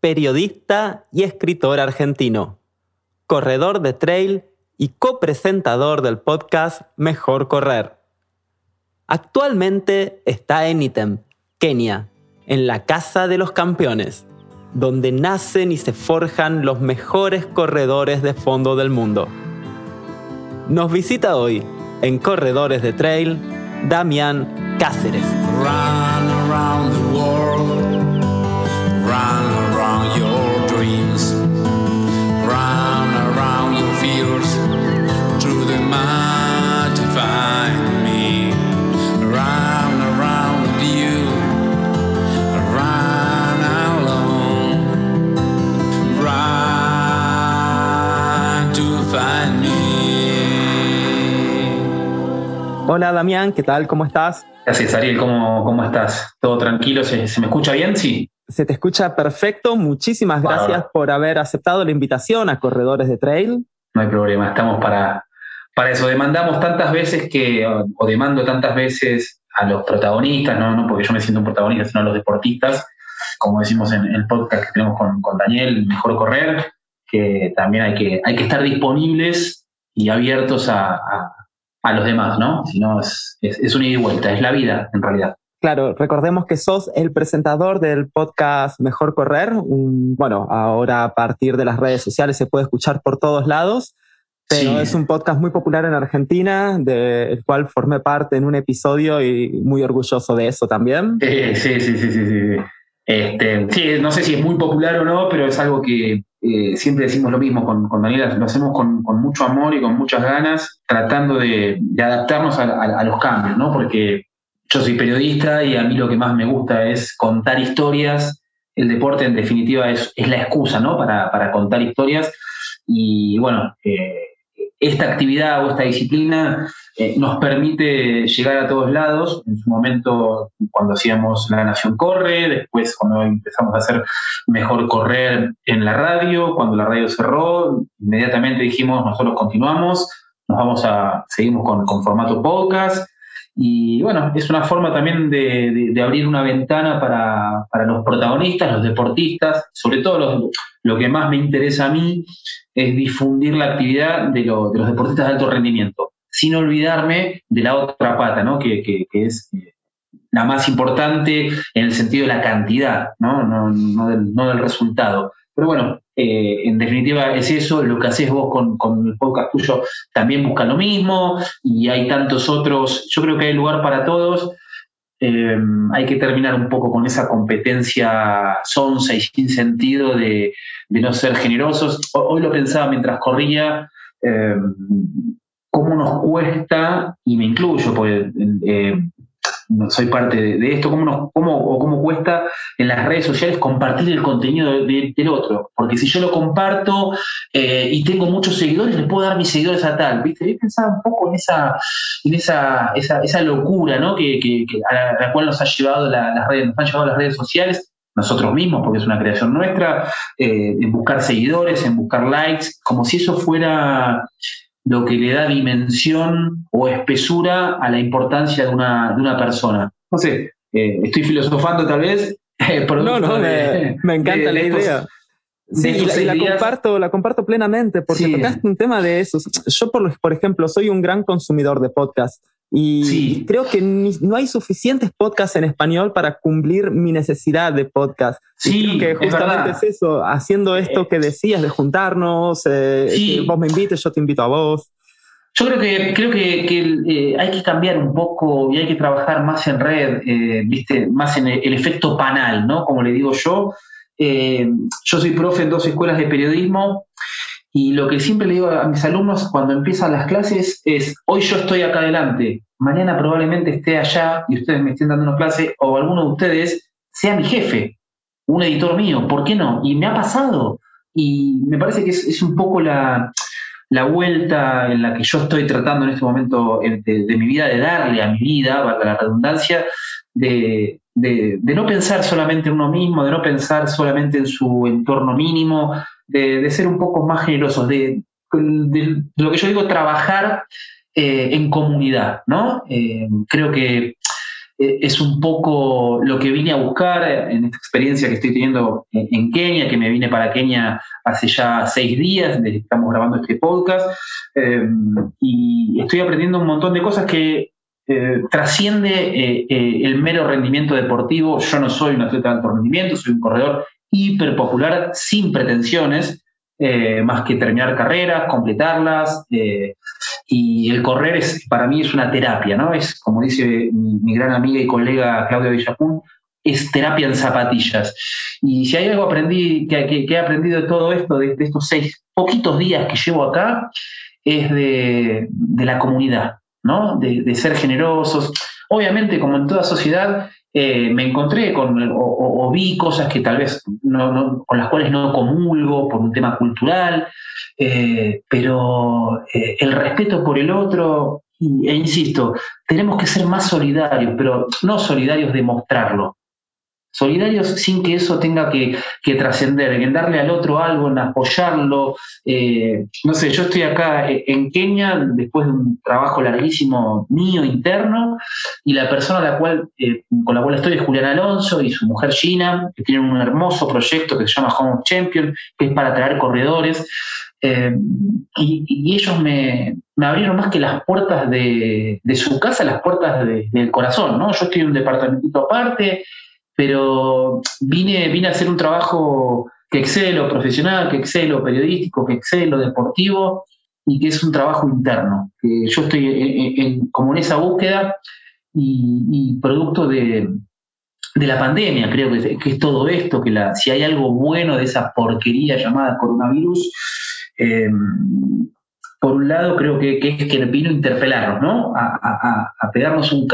periodista y escritor argentino, corredor de trail y copresentador del podcast Mejor Correr. Actualmente está en Item, Kenia, en la Casa de los Campeones, donde nacen y se forjan los mejores corredores de fondo del mundo. Nos visita hoy, en Corredores de Trail, Damián Cáceres. Hola Damián, ¿qué tal? ¿Cómo estás? Gracias Ariel, ¿cómo, cómo estás? ¿Todo tranquilo? ¿Se, me escucha bien? Sí. Se te escucha perfecto. Muchísimas gracias por haber aceptado la invitación a Corredores de Trail. No hay problema, estamos para, para eso. Demandamos tantas veces que, o demando tantas veces a los protagonistas, no, no porque yo me siento un protagonista, sino a los deportistas, como decimos en, el podcast que tenemos con, con Daniel, Mejor Correr, que también hay que, hay que estar disponibles y abiertos a a los demás, ¿no? Si no, es, es, una ida y vuelta, es la vida en realidad. Claro, recordemos que sos el presentador del podcast Mejor Correr. bueno, ahora a partir de las redes sociales se puede escuchar por todos lados, pero es un podcast muy popular en Argentina, del cual formé parte en un episodio y muy orgulloso de eso también. sí, sí, sí, sí, sí. Este, sí, no sé si es muy popular o no, pero es algo que eh, siempre decimos lo mismo con, con Daniela, lo hacemos con, mucho amor y con muchas ganas, tratando de, adaptarnos a, los cambios, ¿no? Porque yo soy periodista y a mí lo que más me gusta es contar historias. El deporte, en definitiva, es, la excusa, ¿no? Para, contar historias. Y bueno, eh, esta actividad o esta disciplina eh, nos permite llegar a todos lados. En su momento, cuando hacíamos La Nación Corre, después cuando empezamos a hacer Mejor Correr en la radio, cuando la radio cerró, inmediatamente dijimos, nosotros continuamos, nos vamos a, seguimos con, con formato podcast. Y bueno, es una forma también de, abrir una ventana para, los protagonistas, los deportistas, sobre todo lo que más me interesa a mí es difundir la actividad de, de los deportistas de alto rendimiento sin olvidarme de la otra pata, ¿no? que, es eh, la más importante en el sentido de la cantidad, no, no, del, resultado. Pero bueno, eh, en definitiva es eso, lo que haces vos con, el podcast tuyo también busca lo mismo y hay tantos otros, yo creo que hay lugar para todos. Eh, hay que terminar un poco con esa competencia sonsa y sin sentido de, no ser generosos. Hoy lo pensaba mientras corría, cómo nos cuesta, y me incluyo, porque eh, soy parte de, esto, cómo, nos, cómo, o cómo cuesta en las redes sociales compartir el contenido del otro. Porque si yo lo comparto eh, y tengo muchos seguidores, le puedo dar mis seguidores a tal. ¿viste? Yo pensaba un poco en esa, en esa, esa, locura ¿no? que, a, la, cual nos ha llevado las redes, nos han llevado las redes sociales nosotros mismos, porque es una creación nuestra, eh, en buscar seguidores, en buscar likes, como si eso fuera lo que le da dimensión o espesura a la importancia de una, de una persona. No sé, eh, estoy filosofando tal vez. Eh, no, no, me, encanta la idea. Sí, y la, comparto, la comparto plenamente, porque tocaste un tema de eso. Yo, por, por ejemplo, soy un gran consumidor de podcasts y creo que no hay suficientes podcasts en español para cumplir mi necesidad de podcast. Sí, que justamente es, eso, haciendo esto que decías de juntarnos, eh, vos me invites, yo te invito a vos. Yo creo que, creo que, eh, hay que cambiar un poco y hay que trabajar más en red, eh, ¿viste? más en el, efecto panal, ¿no? Como le digo yo. Yo soy profe en dos escuelas de periodismo y lo que siempre le digo a mis alumnos cuando empiezan las clases es, hoy yo estoy acá adelante, mañana probablemente esté allá y ustedes me estén dando una clase o alguno de ustedes sea mi jefe, un editor mío, ¿por qué no? Y me ha pasado. Y me parece que es, un poco la, vuelta en la que yo estoy tratando en este momento de, mi vida, de darle a mi vida, para la redundancia, de, de, no pensar solamente en uno mismo, de no pensar solamente en su entorno mínimo, de, ser un poco más generosos, de, lo que yo digo, trabajar eh, en comunidad, ¿no? Eh, creo que eh, es un poco lo que vine a buscar en esta experiencia que estoy teniendo en, Kenia, que me vine para Kenia hace ya seis días, que estamos grabando este podcast, y estoy aprendiendo un montón de cosas que eh, trasciende el mero rendimiento deportivo. Yo no soy un atleta de alto rendimiento, soy un corredor hiper popular sin pretensiones, eh, más que terminar carreras, completarlas. Eh, y el correr es, para mí es una terapia, ¿no? Es, como dice mi, gran amiga y colega Claudia Villapun, es terapia en zapatillas. Y si hay algo aprendí, que, he aprendido de todo esto, de, estos seis poquitos días que llevo acá, es de, la comunidad, ¿no? De, ser generosos. Obviamente, como en toda sociedad, eh, me encontré con o, vi cosas que tal vez no, con las cuales no comulgo por un tema cultural, eh, pero eh, el respeto por el otro, e insisto, tenemos que ser más solidarios, pero no solidarios de mostrarlo, solidarios sin que eso tenga que, trascender, en darle al otro algo, en apoyarlo. Eh, no sé, yo estoy acá en Kenia después de un trabajo larguísimo mío interno y la persona la cual, eh, con la cual estoy es Julián Alonso y su mujer Gina, que tienen un hermoso proyecto que se llama Home Champion, que es para traer corredores. Eh, y, ellos me, abrieron más que las puertas de, su casa, las puertas del corazón, ¿no? Yo estoy en un departamentito aparte, pero vine, vine a hacer un trabajo que excelo profesional, que excelo periodístico, que excelo deportivo y que es un trabajo interno. Que yo estoy como en esa búsqueda y, producto de, la pandemia, creo que, es todo esto, que la, si hay algo bueno de esa porquería llamada coronavirus, em, por un lado creo que, es que vino a interpelarnos, ¿no? A, pegarnos un,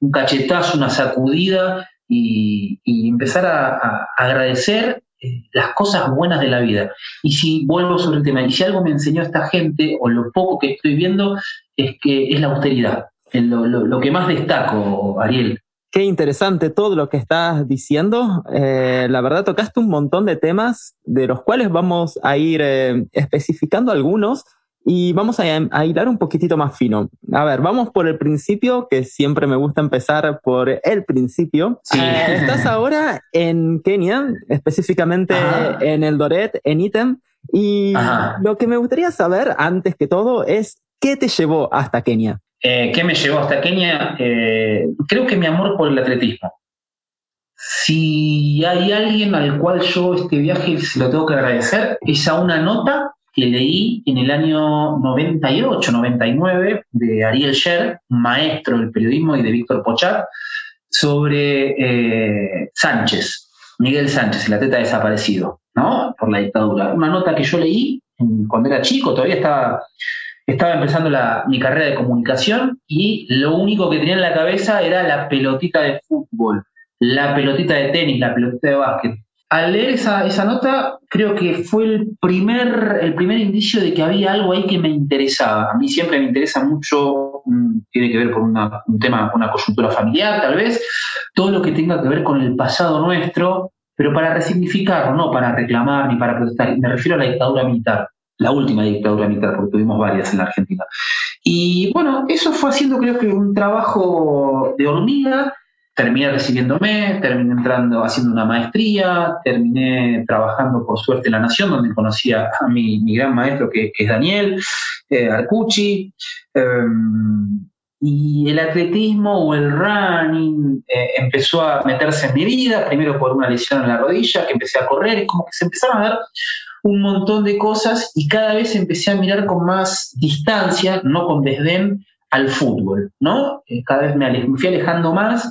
un, cachetazo, una sacudida y, empezar a, agradecer eh, las cosas buenas de la vida. Y si vuelvo sobre el tema, y si algo me enseñó esta gente, o lo poco que estoy viendo, es que es la austeridad, lo, que más destaco, Ariel. Qué interesante todo lo que estás diciendo. Eh, la verdad, tocaste un montón de temas de los cuales vamos a ir eh, especificando algunos y vamos a, hilar un poquitito más fino. A ver, vamos por el principio, que siempre me gusta empezar por el principio. Eh, estás ahora en Kenia, específicamente en el Doret, en Item. Y lo que me gustaría saber, antes que todo, es qué te llevó hasta Kenia. Eh, ¿Qué me llevó hasta Kenia? Eh, creo que mi amor por el atletismo. Si hay alguien al cual yo este viaje se lo tengo que agradecer, es a una nota que leí en el año 98, 99, de Ariel Sher, maestro del periodismo, y de Víctor Pochat, sobre eh, Sánchez, Miguel Sánchez, el atleta desaparecido, ¿no? Por la dictadura. Una nota que yo leí cuando era chico, todavía estaba, estaba empezando mi carrera de comunicación y lo único que tenía en la cabeza era la pelotita de fútbol, la pelotita de tenis, la pelotita de básquet al leer esa, nota, creo que fue el primer, el primer indicio de que había algo ahí que me interesaba. A mí siempre me interesa mucho, mm, tiene que ver con un tema, una coyuntura familiar tal vez, todo lo que tenga que ver con el pasado nuestro, pero para resignificarlo, no para reclamar ni para protestar. Me refiero a la dictadura militar, la última dictadura militar, porque tuvimos varias en la Argentina. Y bueno, eso fue haciendo creo que un trabajo de hormiga terminé recibiéndome, terminé entrando haciendo una maestría, terminé trabajando por suerte en La Nación, donde conocí a mi, gran maestro que, es Daniel eh, Arcucci. Em, y el atletismo o el running eh, empezó a meterse en mi vida, primero por una lesión en la rodilla, que empecé a correr, y como que se empezaron a ver un montón de cosas y cada vez empecé a mirar con más distancia, no con desdén, al fútbol, ¿no? Eh, cada vez me, me fui alejando más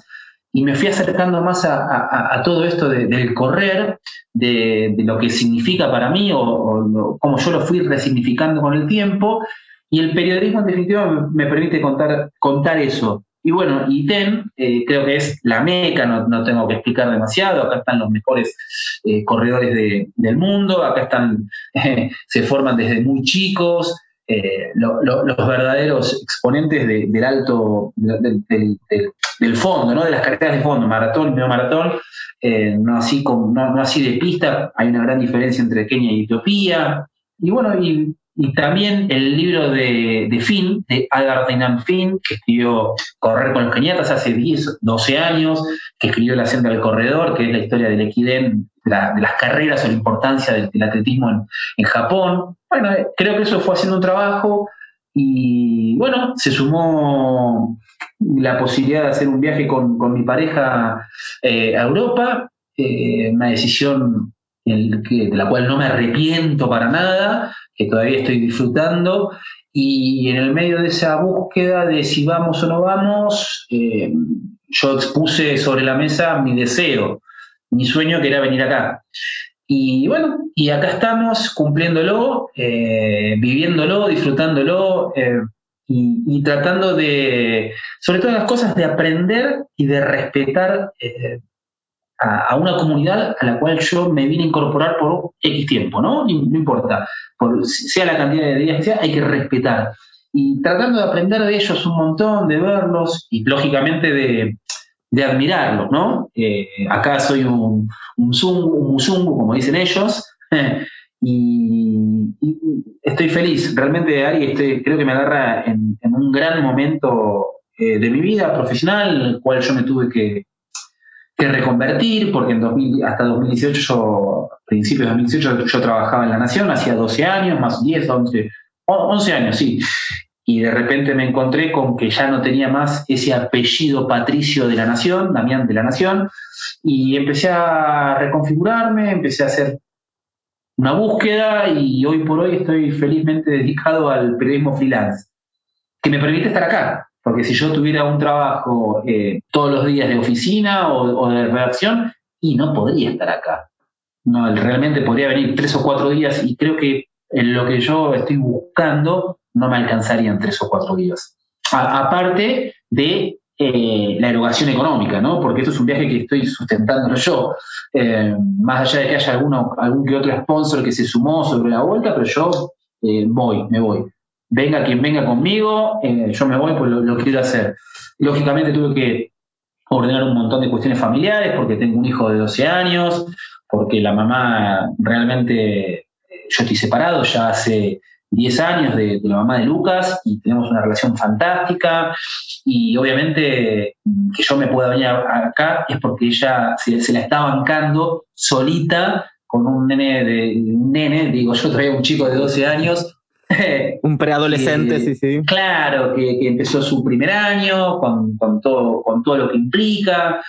y me fui acercando más a, todo esto del correr, de, lo que significa para mí o, cómo yo lo fui resignificando con el tiempo. Y el periodismo en definitiva me, permite contar, contar eso. Y bueno, ITEN eh, creo que es la meca, no, tengo que explicar demasiado, acá están los mejores eh, corredores del mundo, acá están, se forman desde muy chicos, eh, los verdaderos exponentes del alto, del, fondo, ¿no? de las carreras de fondo, maratón medio maratón, eh, no, así no, así de pista, hay una gran diferencia entre Kenia y Etiopía. Y bueno, y también el libro de, de Finn, de Albert Finn, que escribió Correr con los Geniatas hace 10, 12 años, que escribió La senda del corredor, que es la historia del equidén, de, las carreras o la importancia del, atletismo en, Japón. Bueno, eh, creo que eso fue haciendo un trabajo y bueno, se sumó la posibilidad de hacer un viaje con, mi pareja eh, a Europa, eh, una decisión de la cual no me arrepiento para nada, que todavía estoy disfrutando. Y en el medio de esa búsqueda de si vamos o no vamos, yo expuse sobre la mesa mi deseo, mi sueño que era venir acá. Y bueno, y acá estamos cumpliéndolo, eh, viviéndolo, disfrutándolo eh, y, tratando de, sobre todas las cosas, de aprender y de respetar a, una comunidad a la cual yo me vine a incorporar por X tiempo, ¿no? No, importa, por, sea la cantidad de días que sea, hay que respetar. Y tratando de aprender de ellos un montón, de verlos y lógicamente de, de admirarlos, ¿no? Eh, acá soy un, un, un musungu, como dicen ellos, y, estoy feliz. Realmente, Ari, este, creo que me agarra en, un gran momento eh, de mi vida profesional, en el cual yo me tuve que, que reconvertir, porque en 2000, hasta 2018, yo, principios de 2018, yo, trabajaba en La Nación, hacía 12 años, más 10, 11, 11 años, sí. Y de repente me encontré con que ya no tenía más ese apellido patricio de La Nación, Damián de La Nación, y empecé a reconfigurarme, empecé a hacer una búsqueda y hoy por hoy estoy felizmente dedicado al periodismo freelance, que me permite estar acá, porque si yo tuviera un trabajo eh, todos los días de oficina o, de redacción, y no podría estar acá. No, realmente podría venir tres o cuatro días y creo que en lo que yo estoy buscando no me alcanzarían tres o cuatro días. aparte de eh, la erogación económica, ¿no? Porque esto es un viaje que estoy sustentando yo. Eh, más allá de que haya algún que otro sponsor que se sumó sobre la vuelta, pero yo voy, me voy venga quien venga conmigo, eh, yo me voy, pues lo, quiero hacer. Lógicamente tuve que ordenar un montón de cuestiones familiares porque tengo un hijo de 12 años, porque la mamá realmente, eh, yo estoy separado ya hace 10 años de, la mamá de Lucas y tenemos una relación fantástica y obviamente que yo me pueda venir acá es porque ella se, se la está bancando solita con un nene, de, un nene, digo, yo traía un chico de 12 años un preadolescente, sí, sí. Claro, que, empezó su primer año con, todo, con todo lo que implica.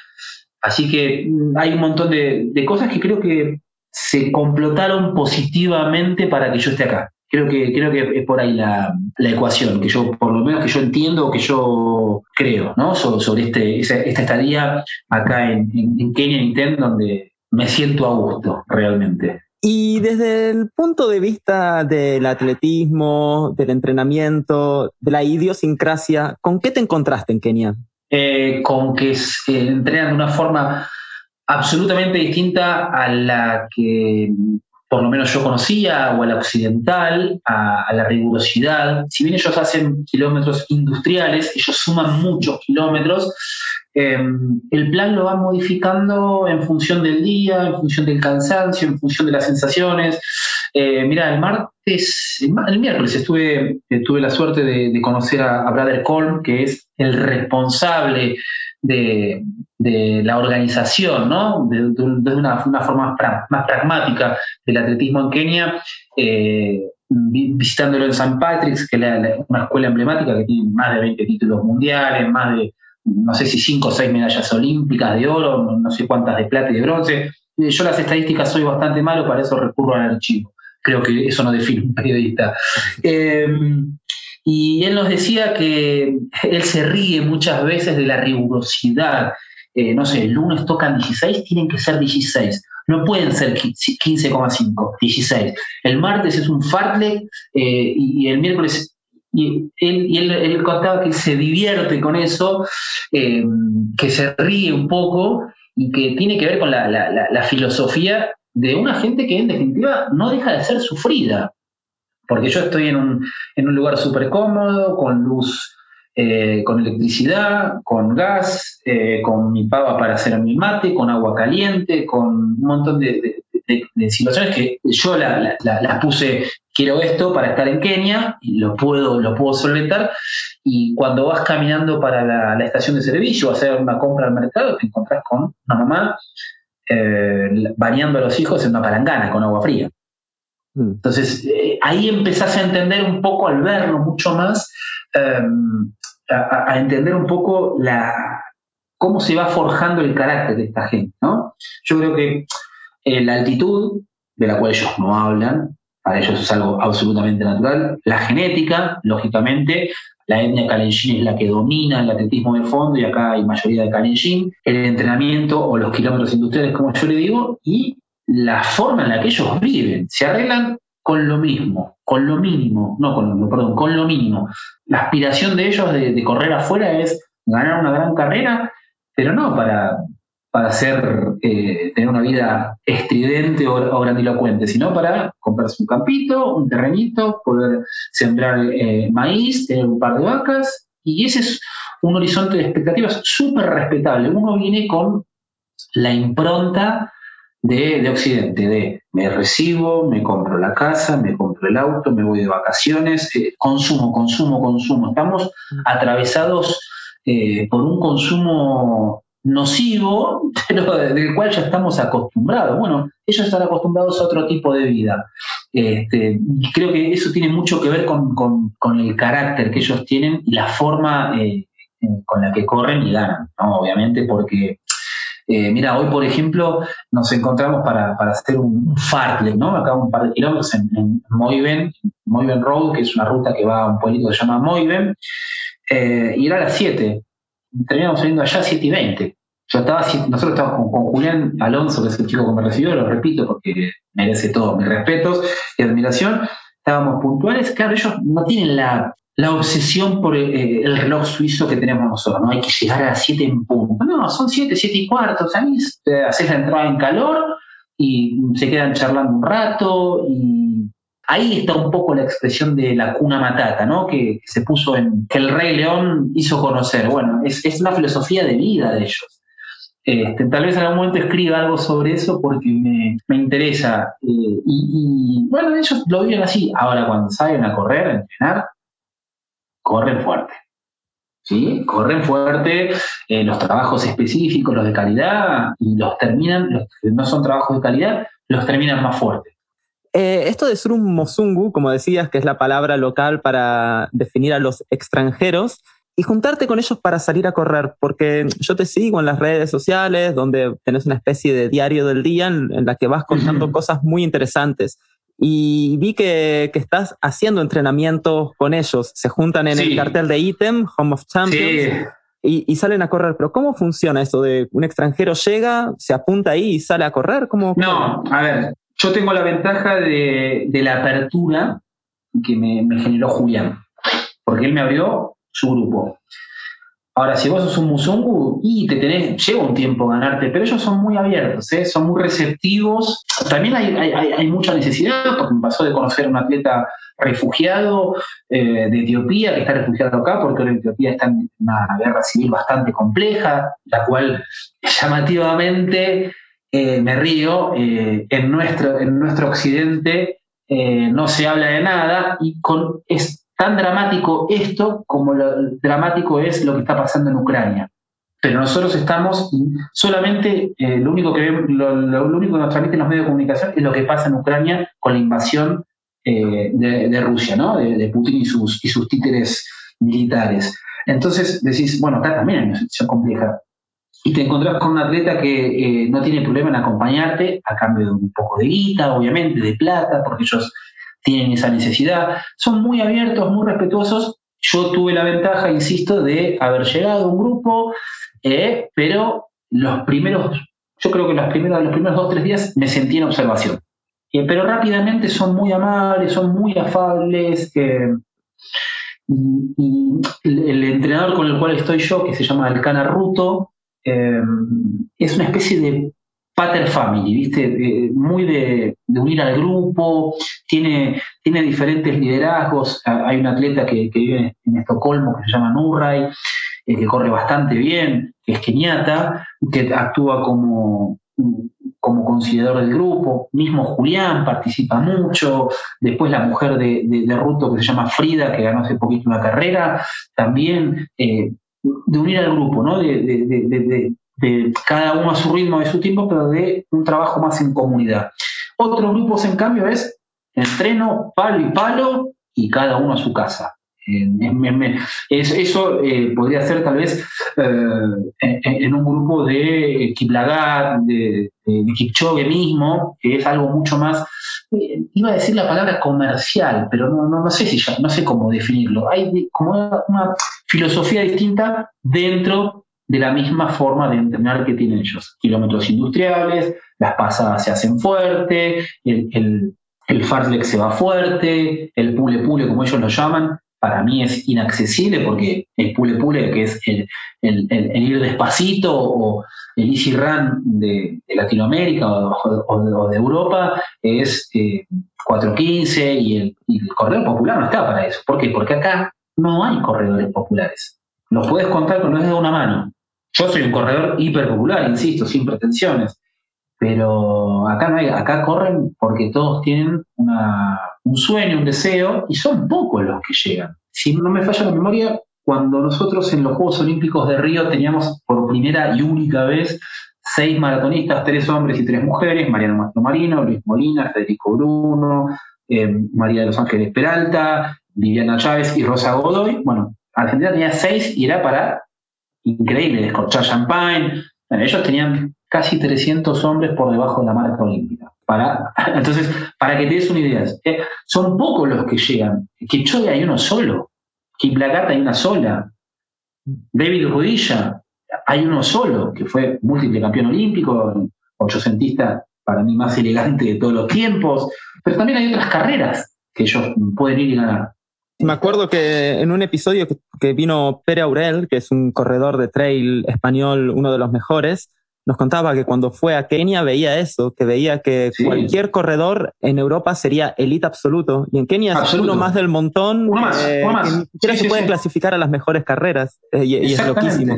Así que mm, hay un montón de, cosas que creo que se complotaron positivamente para que yo esté acá. Creo que, creo que es por ahí la, ecuación, que yo, por lo menos que yo entiendo, que yo creo, ¿no? sobre este, esta estadía acá en, en Kenia, en donde me siento a gusto, realmente. Y desde el punto de vista del atletismo, del entrenamiento, de la idiosincrasia, ¿con qué te encontraste en Kenia? Eh, con que se entrenan de una forma absolutamente distinta a la que por lo menos yo conocía, o a la occidental, a, la rigurosidad. Si bien ellos hacen kilómetros industriales, ellos suman muchos kilómetros, em, el plan lo van modificando en función del día, en función del cansancio, en función de las sensaciones. Eh, mira, el martes, el, miércoles estuve, eh, tuve la suerte de, conocer a, a Brother Colm, que es el responsable de, la organización, ¿no? de, una, forma más pragmática del atletismo en Kenia, eh, visitándolo en St. Patrick's, que es una escuela emblemática que tiene más de 20 títulos mundiales, más de, no sé si 5 o 6 medallas olímpicas de oro, no sé cuántas de plata y de bronce. Eh, yo las estadísticas soy bastante malo, para eso recurro al archivo. Creo que eso no define un periodista. Eh, y él nos decía que él se ríe muchas veces de la rigurosidad. Eh, no sé, el lunes tocan 16, tienen que ser 16. No pueden ser 15,5, 16. El martes es un fartlek eh, y, el miércoles y él, contaba que se divierte con eso, eh, que se ríe un poco y que tiene que ver con la, filosofía de una gente que en definitiva no deja de ser sufrida porque yo estoy en un, en un lugar súper cómodo, con luz, eh, con electricidad, con gas, eh, con mi pava para hacer mi mate, con agua caliente, con un montón de, situaciones que yo las la, puse quiero esto para estar en Kenia y lo puedo, lo puedo solventar. Y cuando vas caminando para la, estación de servicio o hacer una compra al mercado, te encontrás con una mamá eh, bañando a los hijos en una palangana con agua fría. Mm. Entonces, eh, ahí empezás a entender un poco, al verlo mucho más, em, a, entender un poco la, cómo se va forjando el carácter de esta gente. ¿no? Yo creo que eh, la altitud, de la cual ellos no hablan, para ellos es algo absolutamente natural, la genética, lógicamente, la etnia Kalenjin es la que domina el atletismo de fondo y acá hay mayoría de Kalenjin, el entrenamiento o los kilómetros industriales, como yo le digo, y la forma en la que ellos viven. Se arreglan con lo mismo, con lo mínimo, no con lo, perdón, con lo mínimo. La aspiración de ellos de, correr afuera es ganar una gran carrera, pero no para, para eh, tener una vida estridente o, grandilocuente, sino para comprarse un campito, un terrenito, poder sembrar eh, maíz, tener un par de vacas, y ese es un horizonte de expectativas súper respetable. Uno viene con la impronta de, Occidente, de me recibo, me compro la casa, me compro el auto, me voy de vacaciones, eh, consumo, consumo, consumo. Estamos atravesados eh, por un consumo nocivo, pero del cual ya estamos acostumbrados. Bueno, ellos están acostumbrados a otro tipo de vida. Este, creo que eso tiene mucho que ver con, el carácter que ellos tienen y la forma eh, con la que corren y ganan, obviamente, porque eh, mira, hoy por ejemplo nos encontramos para, hacer un fartlek, ¿no? Acá un par de kilómetros en, en Moiven, Moiven Road, que es una ruta que va a un pueblito que se llama Moiven, eh, y era a las 7. Terminamos saliendo allá a 7 y 20. Yo estaba, nosotros estábamos con, Julián Alonso, que es el chico que me recibió, lo repito porque merece todos mis respetos y admiración. Estábamos puntuales. Claro, ellos no tienen la, la obsesión por eh, el reloj suizo que tenemos nosotros, ¿no? Hay que llegar a las 7 en punto. No, son 7, 7 y cuarto, ¿sabes? Haces la entrada en calor y se quedan charlando un rato y ahí está un poco la expresión de la cuna matata, ¿no? Que, se puso en, que el rey león hizo conocer. Bueno, es, es una filosofía de vida de ellos. Este, tal vez en algún momento escriba algo sobre eso porque me, me interesa. Eh, y, y, bueno, ellos lo viven así. Ahora, cuando salen a correr, a entrenar, corren fuerte. ¿sí? Corren fuerte eh, los trabajos específicos, los de calidad, y los terminan, los que no son trabajos de calidad, los terminan más fuertes. Eh, esto de ser un mozungu, como decías, que es la palabra local para definir a los extranjeros, y juntarte con ellos para salir a correr, porque yo te sigo en las redes sociales, donde tenés una especie de diario del día en, la que vas contando cosas muy interesantes y vi que, que, estás haciendo entrenamientos con ellos. Se juntan en el cartel de Item, Home of Champions, y, y, salen a correr. Pero ¿cómo funciona eso de un extranjero llega, se apunta ahí y sale a correr? ¿Cómo, No, a ver, yo tengo la ventaja de, de la apertura que me, me generó Julián, porque él me abrió su grupo. Ahora, si vos sos un musungu, y te tenés, lleva un tiempo ganarte, pero ellos son muy abiertos, ¿eh? son muy receptivos. También hay, mucha necesidad, porque me pasó de conocer a un atleta refugiado eh, de Etiopía, que está refugiado acá, porque en Etiopía está en una guerra civil bastante compleja, la cual llamativamente, eh, me río, en, nuestro, en nuestro occidente no se habla de nada, y con, tan dramático esto como lo dramático es lo que está pasando en Ucrania. Pero nosotros estamos solamente, eh, lo, único que, lo, único que nos transmiten los medios de comunicación es lo que pasa en Ucrania con la invasión eh, de, Rusia, ¿no? de, Putin y sus, y sus títeres militares. Entonces decís, bueno, acá también hay una situación compleja. Y te encontrás con un atleta que eh, no tiene problema en acompañarte a cambio de un poco de guita, obviamente, de plata, porque ellos tienen esa necesidad. Son muy abiertos, muy respetuosos. Yo tuve la ventaja, insisto, de haber llegado a un grupo, eh, pero los primeros, yo creo que los primeros, los primeros dos o tres días me sentí en observación. Eh, pero rápidamente son muy amables, son muy afables. Eh, el, entrenador con el cual estoy yo, que se llama Alcana Ruto, es una especie de pater family, ¿viste? Eh, muy de, unir al grupo, tiene, tiene diferentes liderazgos. Hay un atleta que, vive en Estocolmo que se llama Nurray, eh, que corre bastante bien, que es keniata, que actúa como como considerador del grupo, mismo Julián participa mucho, después la mujer de, de, Ruto que se llama Frida, que ganó hace poquito una carrera, también eh, de unir al grupo, ¿no? Cada uno a su ritmo, de su tiempo, pero de un trabajo más en comunidad. Otros grupos, en cambio, es entreno, palo y palo, y cada uno a su casa eso eh, podría ser tal vez eh, en, un grupo de Kiplagat, de, de, Kipchoge mismo, que es algo mucho más, eh, iba a decir la palabra comercial, pero no, no, sé si ya, no sé cómo definirlo. Hay como una filosofía distinta dentro de la misma forma de entrenar que tienen ellos. Kilómetros industriales, las pasadas se hacen fuerte, el, el, el fartlek se va fuerte, el pule pule, como ellos lo llaman, para mí es inaccesible porque el pule pule, que es el, ir despacito o el easy run de, Latinoamérica o, de, Europa, es 4.15 eh, y el, corredor popular no está para eso. ¿Por qué? Porque acá no hay corredores populares. Los puedes contar con los dedos de una mano. Yo soy un corredor hiperpopular, insisto, sin pretensiones. Pero acá no hay, acá corren porque todos tienen un sueño, un deseo, y son pocos los que llegan. Si no me falla la memoria, cuando nosotros en los Juegos Olímpicos de Río teníamos por primera y única vez seis maratonistas, tres hombres y tres mujeres, Mariano Mastro Marino, Luis Molina, Federico Bruno, eh, María de los Ángeles Peralta, Viviana Chávez y Rosa Godoy. Bueno, Argentina tenía seis y era para increíble, descorchar champagne. ellos tenían casi 300 hombres por debajo de la marca olímpica. Para, entonces, para que te des una idea, eh, son pocos los que llegan. Kipchoge hay uno solo. Kiplagat hay una sola. David Rudilla hay uno solo, que fue múltiple campeón olímpico, ochocentista para mí más elegante de todos los tiempos. Pero también hay otras carreras que ellos pueden ir y ganar. Me acuerdo que en un episodio que, que vino Pere Aurel, que es un corredor de trail español, uno de los mejores, nos contaba que cuando fue a Kenia veía eso, que veía que cualquier corredor en Europa sería elite absoluto. Y en Kenia es uno más del montón que ni siquiera se pueden clasificar a las mejores carreras. Eh, y, es loquísimo.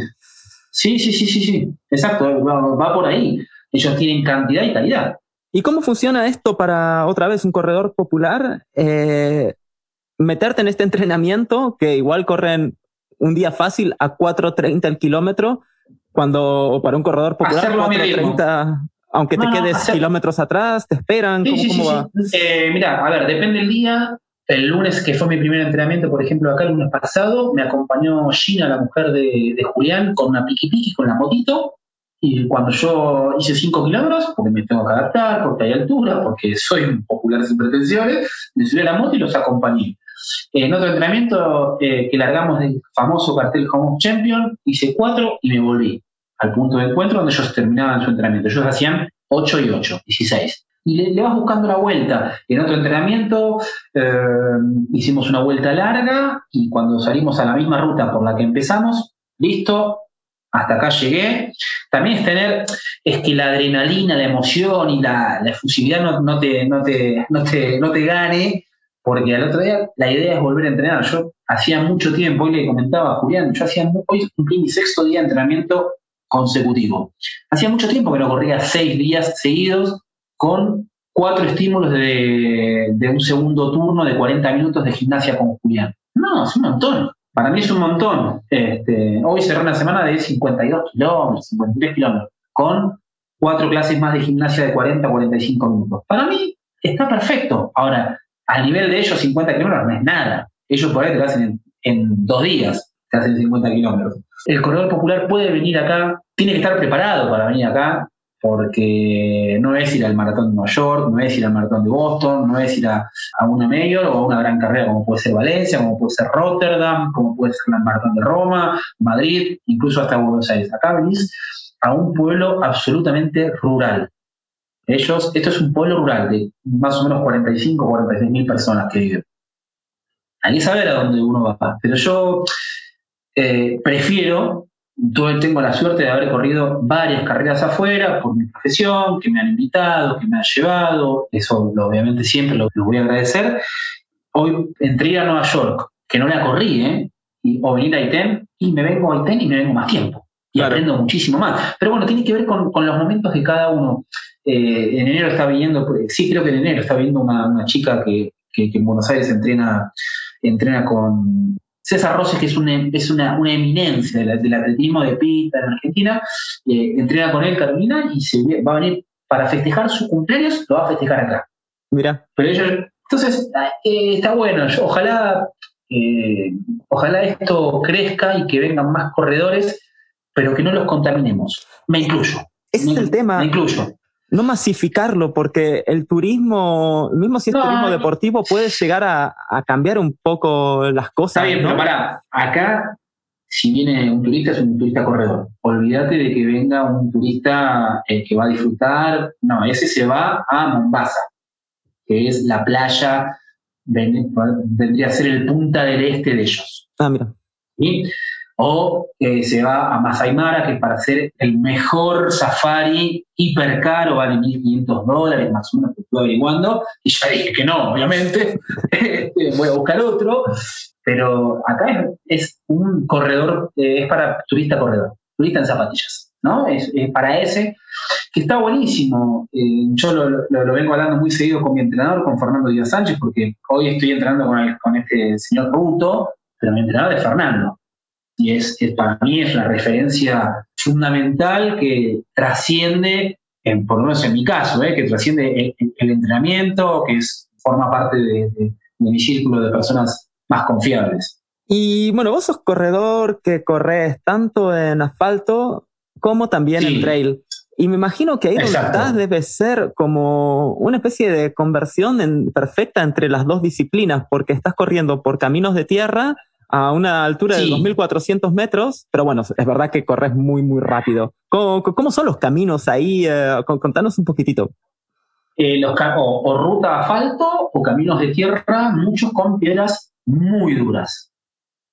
Sí, sí, sí, sí, sí. Exacto, va, por ahí. Ellos tienen cantidad y calidad. ¿Y cómo funciona esto para, otra vez, un corredor popular? Eh, meterte en este entrenamiento, que igual corren un día fácil a 4.30 el kilómetro, cuando para un corredor popular, 430, aunque te quedes kilómetros atrás, te esperan. ¿Cómo, va? Eh, mira, a ver, depende del día. El lunes, que fue mi primer entrenamiento, por ejemplo, acá el lunes pasado, me acompañó Gina, la mujer de, Julián, con una piqui piqui, con la motito. Y cuando yo hice 5 kilómetros, porque me tengo que adaptar, porque hay altura, porque soy un popular sin pretensiones, me subí a la moto y los acompañé. En otro entrenamiento eh, que largamos del famoso cartel Home Champion, hice 4 y me volví al punto de encuentro donde ellos terminaban su entrenamiento. Ellos hacían 8 y 8, 16. Y le, vas buscando la vuelta. En otro entrenamiento eh, hicimos una vuelta larga y cuando salimos a la misma ruta por la que empezamos, listo, hasta acá llegué. También es tener, es que la adrenalina, la emoción y la, efusividad no, no, te, no, te, no, te, no te gane, porque al otro día la idea es volver a entrenar. Yo hacía mucho tiempo, hoy le comentaba a Julián, yo hacía, hoy cumplí mi sexto día de entrenamiento consecutivo. Hacía mucho tiempo que no corría seis días seguidos con cuatro estímulos de, un segundo turno de 40 minutos de gimnasia con Julián. No, es un montón. Para mí es un montón. Este, hoy cerré una semana de 52 kilómetros, 53 kilómetros, con cuatro clases más de gimnasia de 40 a 45 minutos. Para mí está perfecto. Ahora, al nivel de ellos, 50 kilómetros no es nada. Ellos por ahí te lo hacen en, dos días, te hacen 50 kilómetros el corredor popular puede venir acá, tiene que estar preparado para venir acá, porque no es ir al maratón de Nueva York, no es ir al maratón de Boston, no es ir a, una mayor o a una gran carrera como puede ser Valencia, como puede ser Rotterdam, como puede ser el maratón de Roma, Madrid, incluso hasta Buenos Aires. Acá venís a un pueblo absolutamente rural. Ellos, esto es un pueblo rural de más o menos 45 o 46 mil personas que viven. Hay que saber a dónde uno va. Pero yo eh, prefiero, tengo la suerte de haber corrido varias carreras afuera por mi profesión, que me han invitado, que me han llevado, eso obviamente siempre lo, voy a agradecer. Hoy entré a Nueva York, que no la corrí, ¿eh? Y, o venir a ITEM, y me vengo a ITEM y me vengo más tiempo. Y aprendo muchísimo más. Pero bueno, tiene que ver con, los momentos de cada uno. En enero está viniendo, sí creo que en enero está viendo una, chica que, en Buenos Aires entrena, entrena con César Rossi, que es una, es una, eminencia del, atletismo de pista en Argentina, entrena con él Carolina y se va a venir para festejar su cumpleaños, lo va a festejar acá. Mira. Pero ellos, entonces, eh, está bueno. ojalá, eh, ojalá esto crezca y que vengan más corredores, pero que no los contaminemos. Me incluyo. Ese es el tema. Me incluyo. No masificarlo, porque el turismo, mismo si es turismo deportivo, puede llegar a, cambiar un poco las cosas. Está bien, pero pará, acá si viene un turista, es un turista corredor. Olvídate de que venga un turista eh, que va a disfrutar. No, ese se va a Mombasa que es la playa, vendría a ser el punta del este de ellos. Ah, mira. O eh, se va a Masai Mara, que para hacer el mejor safari hiper caro vale 1.500 dólares, más o menos que estoy averiguando, y ya dije que no, obviamente, este, voy a buscar otro, pero acá es, un corredor, eh, es para turista corredor, turista en zapatillas, ¿no? Es, es para ese que está buenísimo. Eh, yo lo, vengo hablando muy seguido con mi entrenador, con Fernando Díaz Sánchez, porque hoy estoy entrenando con, este señor Ruto, pero mi entrenador es Fernando. Y es, para mí es la referencia fundamental que trasciende, en, por lo menos en mi caso, eh, que trasciende el, entrenamiento, que es, forma parte de, mi círculo de personas más confiables. Y bueno, vos sos corredor que corres tanto en asfalto como también en trail. Y me imagino que ahí donde estás debe ser como una especie de conversión perfecta entre las dos disciplinas, porque estás corriendo por caminos de tierra a una altura de 2.400 metros, pero bueno, es verdad que corres muy, muy rápido. ¿Cómo, son los caminos ahí? Eh, contanos un poquitito. Eh, los, o, o, ruta asfalto o caminos de tierra, muchos con piedras muy duras.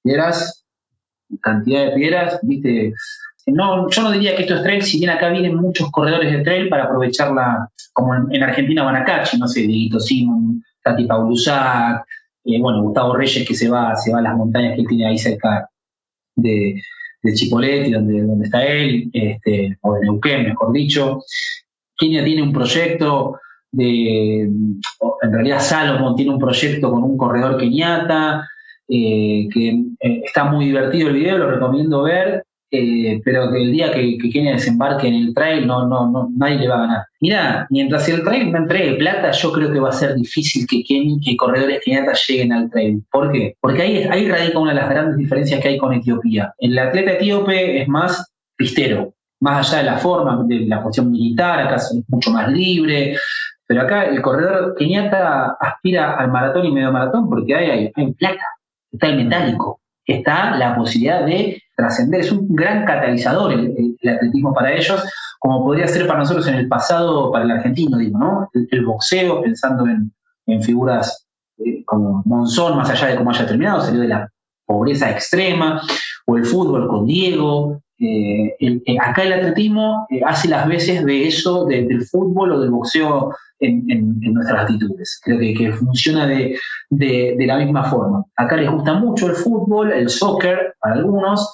Piedras, cantidad de piedras, viste, no, yo no diría que esto es trail, si bien acá vienen muchos corredores de trail para aprovecharla, como en, Argentina Banacachi, no sé, Dieguito Simon, Tati Paulusac, bueno, Gustavo Reyes que se va, se va a las montañas que tiene ahí cerca de, de Chipoleti, donde, donde está él, este, o de Neuquén, mejor dicho. Kenia tiene un proyecto de, en realidad Salomon tiene un proyecto con un corredor keniata, eh, que eh, está muy divertido el video, lo recomiendo ver, eh, pero que el día que, Kenia desembarque en el trail, no, no, no, nadie le va a ganar. Mira, mientras el trail no entregue plata, yo creo que va a ser difícil que, que corredores keniatas lleguen al trail. ¿Por qué? Porque ahí, ahí radica una de las grandes diferencias que hay con Etiopía. El atleta etíope es más pistero, más allá de la forma, de la cuestión militar, acá es mucho más libre. Pero acá el corredor keniata aspira al maratón y medio maratón porque hay, hay plata, está el metálico, está la posibilidad de trascender, es un gran catalizador el, atletismo para ellos, como podría ser para nosotros en el pasado, para el argentino, digo, ¿no? El, boxeo, pensando en, figuras eh, como Monzón, más allá de cómo haya terminado, salió de la pobreza extrema, o el fútbol con Diego. Eh, acá el atletismo eh, hace las veces de eso, del fútbol o del boxeo en, nuestras actitudes. Creo que, funciona de, la misma forma. Acá les gusta mucho el fútbol, el soccer para algunos,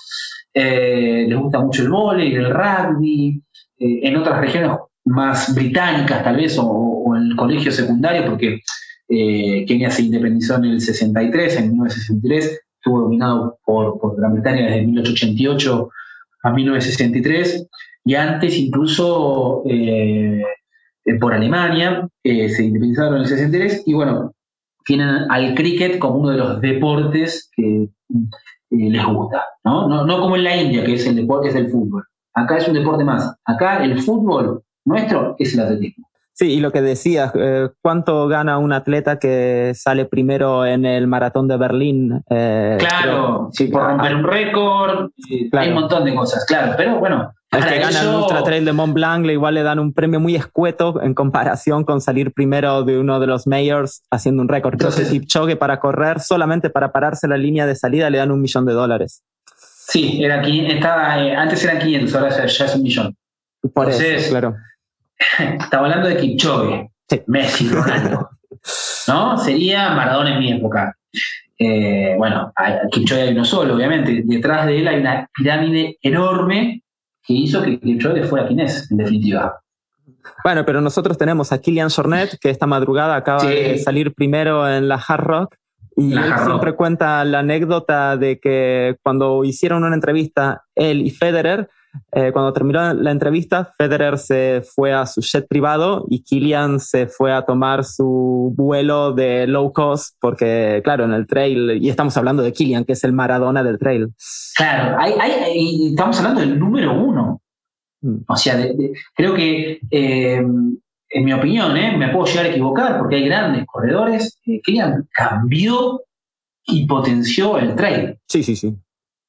eh, les gusta mucho el vóley, el rugby, en otras regiones más británicas tal vez, o, en el colegio secundario, porque Kenia se independizó en el 63, en 1963, estuvo dominado por, por Gran Bretaña desde 1888 a 1963, y antes incluso eh, por Alemania, se independizaron en el 63 y bueno, tienen al cricket como uno de los deportes que eh, les gusta, ¿no? ¿no? como en la India, que es el deporte es el fútbol. Acá es un deporte más. Acá el fútbol nuestro es el atletismo. Sí, y lo que decías, eh, ¿cuánto gana un atleta que sale primero en el maratón de Berlín? claro, sí, por romper un récord, hay un montón de cosas, claro, pero bueno, el que gana el Ultra Trail de Mont Blanc le igual le dan un premio muy escueto en comparación con salir primero de uno de los mayors haciendo un récord. Creo que Kipchoge para correr, solamente para pararse la línea de salida, le dan un millón de dólares. Sí, era, estaba, eh, antes eran 500, ahora ya, es un millón. Por eso, claro. Estaba hablando de Kipchoge, Messi, Ronaldo. ¿No? Sería Maradona en mi época. Eh, bueno, Kipchoge hay uno solo, obviamente. Detrás de él hay una pirámide enorme que hizo que Kipchoge fuera quien es, en definitiva. Bueno, pero nosotros tenemos a Kilian Jornet, que esta madrugada acaba de salir primero en la Hard Rock. Y él siempre cuenta la anécdota de que cuando hicieron una entrevista, él y Federer, eh, cuando terminó la entrevista, Federer se fue a su jet privado y Kilian se fue a tomar su vuelo de low cost, porque, claro, en el trail, y estamos hablando de Kilian, que es el Maradona del trail. Claro, hay, estamos hablando del número uno. Mm. O sea, creo que, eh, en mi opinión, eh, me puedo llegar a equivocar, porque hay grandes corredores, Kilian cambió y potenció el trail. Sí, sí, sí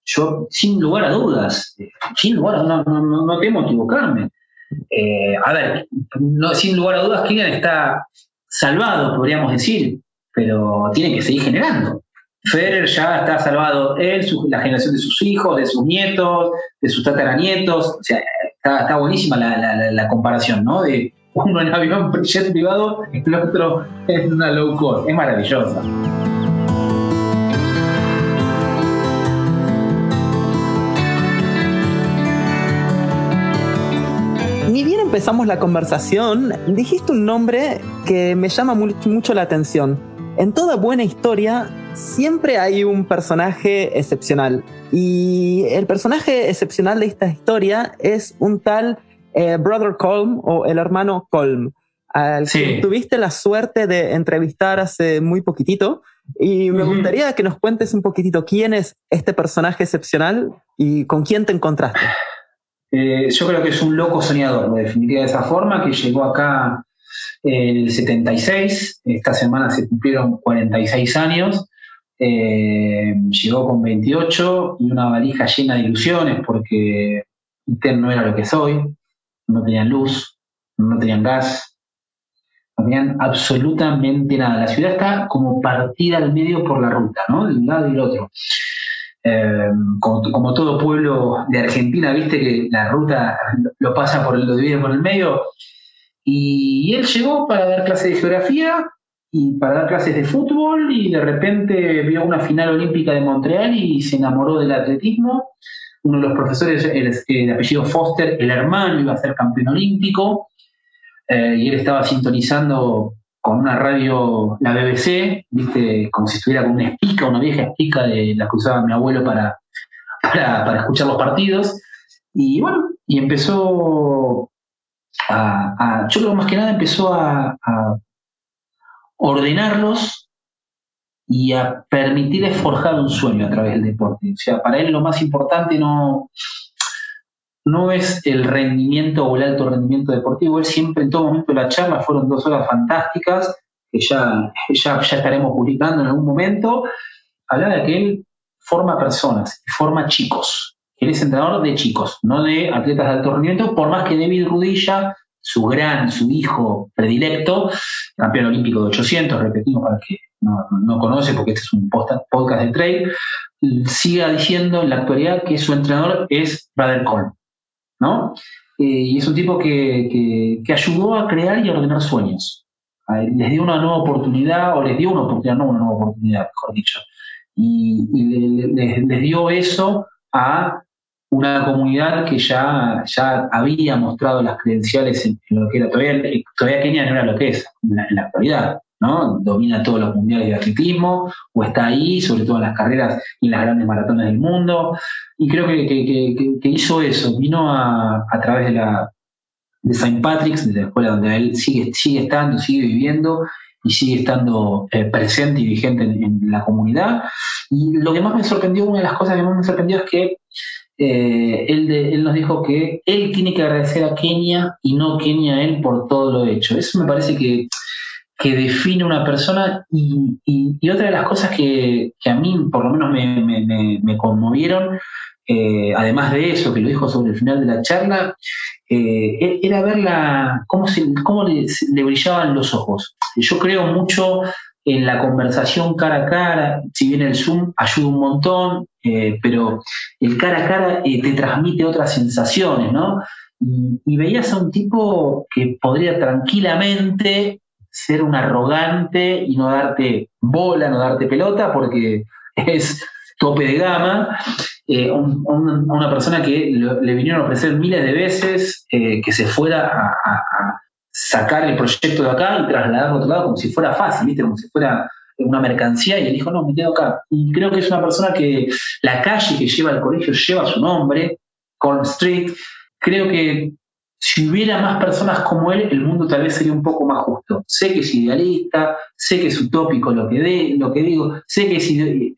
yo sin lugar a dudas, sin lugar a no, no, no temo equivocarme. Eh, a ver, sin lugar a dudas, Kylian está salvado, podríamos decir, pero tiene que seguir generando. Federer ya está salvado él, la generación de sus hijos, de sus nietos, de sus tataranietos. O sea, está, buenísima la, comparación, ¿no? De uno en avión jet privado el otro en una low cost. Es maravillosa. Empezamos la conversación, dijiste un nombre que me llama mucho la atención. En toda buena historia siempre hay un personaje excepcional. Y el personaje excepcional de esta historia es un tal eh, Brother Colm o el hermano Colm, al que tuviste la suerte de entrevistar hace muy poquitito. Y me gustaría que nos cuentes un poquitito quién es este personaje excepcional y con quién te encontraste. Eh, yo creo que es un loco soñador, lo definiría de esa forma, que llegó acá en el 76, esta semana se cumplieron 46 años, eh, llegó con 28 y una valija llena de ilusiones porque ITER no era lo que soy, no tenían luz, no tenían gas, no tenían absolutamente nada. La ciudad está como partida al medio por la ruta, ¿no? De un lado y del otro. Eh, como, todo pueblo de Argentina, viste que la ruta lo pasa por lo divide por el medio. Y, él llegó para dar clases de geografía y para dar clases de fútbol y de repente vio una final olímpica de Montreal y se enamoró del atletismo. Uno de los profesores, el, apellido Foster, el hermano, iba a ser campeón olímpico eh, y él estaba sintonizando con una radio, la BBC, viste, como si estuviera con una espica, una vieja espica de la que usaba mi abuelo para, para, escuchar los partidos. Y bueno, y empezó a, yo creo más que nada empezó a, a ordenarlos y a permitirles forjar un sueño a través del deporte. O sea, para él lo más importante no, no es el rendimiento o el alto rendimiento deportivo, él siempre en todo momento la charla fueron dos horas fantásticas, que ya, ya, estaremos publicando en algún momento, hablaba de que él forma personas forma chicos. Él es entrenador de chicos, no de atletas de alto rendimiento, por más que David Rudilla, su gran, su hijo predilecto, campeón olímpico de 800, repetimos para que no, no conoce, porque este es un podcast de trail, siga diciendo en la actualidad que su entrenador es Brother Cole. ¿No? Eh, y es un tipo que, ayudó a crear y a ordenar sueños. Les dio una nueva oportunidad, o les dio una oportunidad, no una nueva oportunidad, mejor dicho. Y, les, dio eso a una comunidad que ya, ya había mostrado las credenciales en, lo que era todavía, todavía Kenia no era lo que es en la actualidad. Domina todos los mundiales de atletismo, o está ahí, sobre todo en las carreras y en las grandes maratones del mundo. Y creo que, hizo eso, vino a, través de la de St. Patrick's, de la escuela donde él sigue, sigue estando, sigue viviendo y sigue estando eh, presente y vigente en, la comunidad. Y lo que más me sorprendió, una de las cosas que más me sorprendió es que eh, él, nos dijo que él tiene que agradecer a Kenia y no Kenia a él por todo lo hecho. Eso me parece que que define una persona y, otra de las cosas que, a mí por lo menos me, conmovieron, eh, además de eso que lo dijo sobre el final de la charla, eh, e-, era ver cómo, cómo le, brillaban los ojos. Yo creo mucho en la conversación cara a cara, si bien el Zoom ayuda un montón, eh, pero el cara a cara te transmite otras sensaciones, ¿no? y, veías a un tipo que podría tranquilamente ser un arrogante y no darte bola, no darte pelota, porque es, tope de gama, eh, una persona que le, vinieron a ofrecer miles de veces eh, que se fuera a, sacar el proyecto de acá y trasladarlo a otro lado como si fuera fácil, como si fuera una mercancía y él dijo, no, me quedo acá. Y creo que es una persona que la calle que lleva al colegio lleva su nombre, Colm Street. Creo que si hubiera más personas como él, el mundo tal vez sería un poco más justo. Sé que es idealista, sé que es utópico lo que, de, lo que digo, sé que es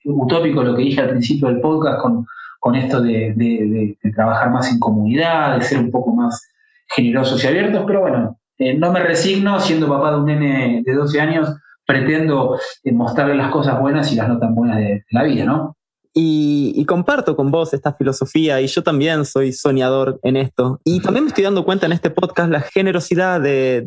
utópico lo que dije al principio del podcast con, con esto de, trabajar más en comunidad, de ser un poco más generosos y abiertos, pero bueno, eh, no me resigno, siendo papá de un nene de 12 años, pretendo eh, mostrarle las cosas buenas y las no tan buenas de la vida, ¿no? Y, comparto con vos esta filosofía y yo también soy soñador en esto. Y también me estoy dando cuenta en este podcast la generosidad de,